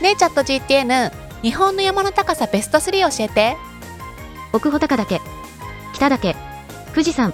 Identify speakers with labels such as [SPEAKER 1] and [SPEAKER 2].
[SPEAKER 1] ねえチャット GTN 日本の山の高さベスト3教えて。
[SPEAKER 2] 奥穂高岳、北岳、富士山、